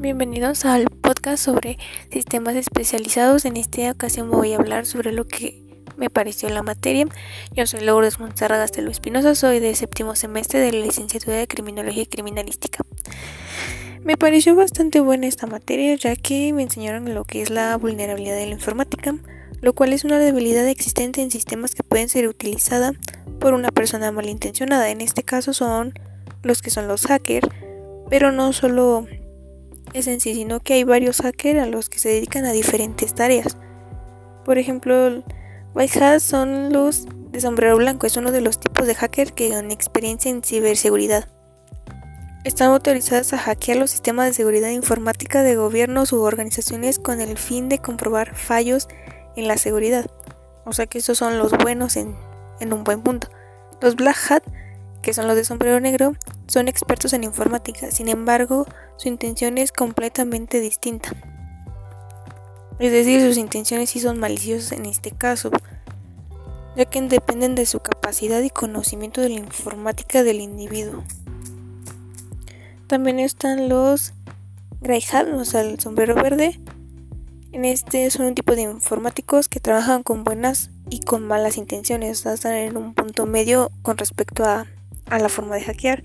Bienvenidos al podcast sobre sistemas especializados. En esta ocasión voy a hablar sobre lo que me pareció la materia. Yo soy Lourdes Montserrat Gastelo Espinosa, soy de séptimo semestre de la licenciatura de Criminología y Criminalística. Me pareció bastante buena esta materia ya que me enseñaron lo que es la vulnerabilidad de la informática, lo cual es una debilidad existente en sistemas que pueden ser utilizada por una persona malintencionada. En este caso son los que son los hackers, pero no solo es en sí, sino que hay varios hackers a los que se dedican a diferentes tareas. Por ejemplo, White Hat son los de sombrero blanco, es uno de los tipos de hackers que dan experiencia en ciberseguridad. Están autorizadas a hackear los sistemas de seguridad informática de gobiernos u organizaciones con el fin de comprobar fallos en la seguridad. O sea que esos son los buenos en, en un buen punto. Los Black Hat que son los de sombrero negro, son expertos en informática, sin embargo, su intención es completamente distinta. Es decir, sus intenciones sí son maliciosas en este caso, ya que dependen de su capacidad y conocimiento de la informática del individuo. También están los Grey o sea, el sombrero verde. En este son un tipo de informáticos que trabajan con buenas y con malas intenciones, o sea, están en un punto medio con respecto a a la forma de hackear.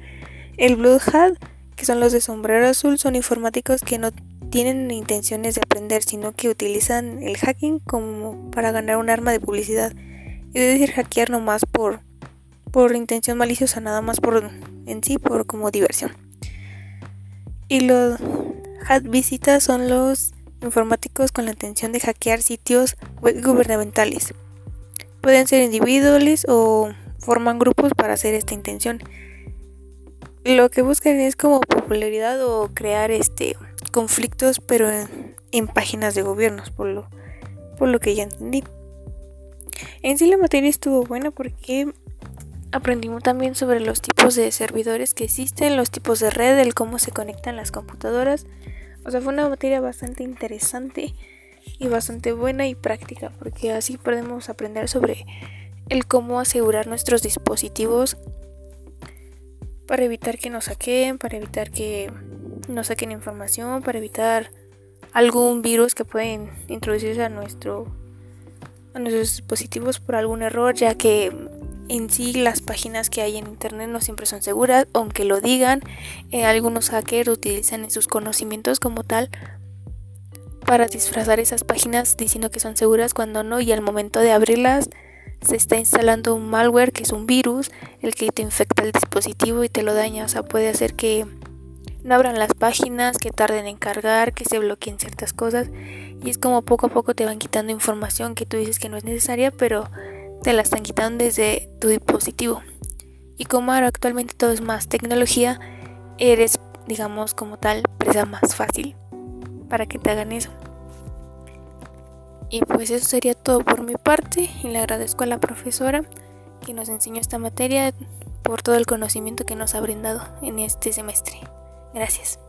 El Blue Hat, que son los de sombrero azul, son informáticos que no tienen intenciones de aprender, sino que utilizan el hacking como para ganar un arma de publicidad. Es decir, hackear no más por, por intención maliciosa, nada más por en sí, por como diversión. Y los hat visitas son los informáticos con la intención de hackear sitios web gubernamentales. Pueden ser individuales o forman grupos para hacer esta intención. Lo que buscan es como popularidad o crear este conflictos, pero en, páginas de gobiernos, por lo, por lo que ya entendí. En sí la materia estuvo buena porque aprendimos también sobre los tipos de servidores que existen, los tipos de red, el cómo se conectan las computadoras. O sea, fue una materia bastante interesante y bastante buena y práctica, porque así podemos aprender sobre el cómo asegurar nuestros dispositivos para evitar que nos saquen, para evitar que nos saquen información, para evitar algún virus que pueden introducirse a nuestro a nuestros dispositivos por algún error, ya que en sí las páginas que hay en internet no siempre son seguras, aunque lo digan, eh, algunos hackers utilizan sus conocimientos como tal para disfrazar esas páginas diciendo que son seguras cuando no y al momento de abrirlas se está instalando un malware que es un virus, el que te infecta el dispositivo y te lo daña. O sea, puede hacer que no abran las páginas, que tarden en cargar, que se bloqueen ciertas cosas. Y es como poco a poco te van quitando información que tú dices que no es necesaria, pero te la están quitando desde tu dispositivo. Y como ahora actualmente todo es más tecnología, eres, digamos, como tal, presa más fácil para que te hagan eso. Y pues eso sería todo por mi parte y le agradezco a la profesora que nos enseñó esta materia por todo el conocimiento que nos ha brindado en este semestre. Gracias.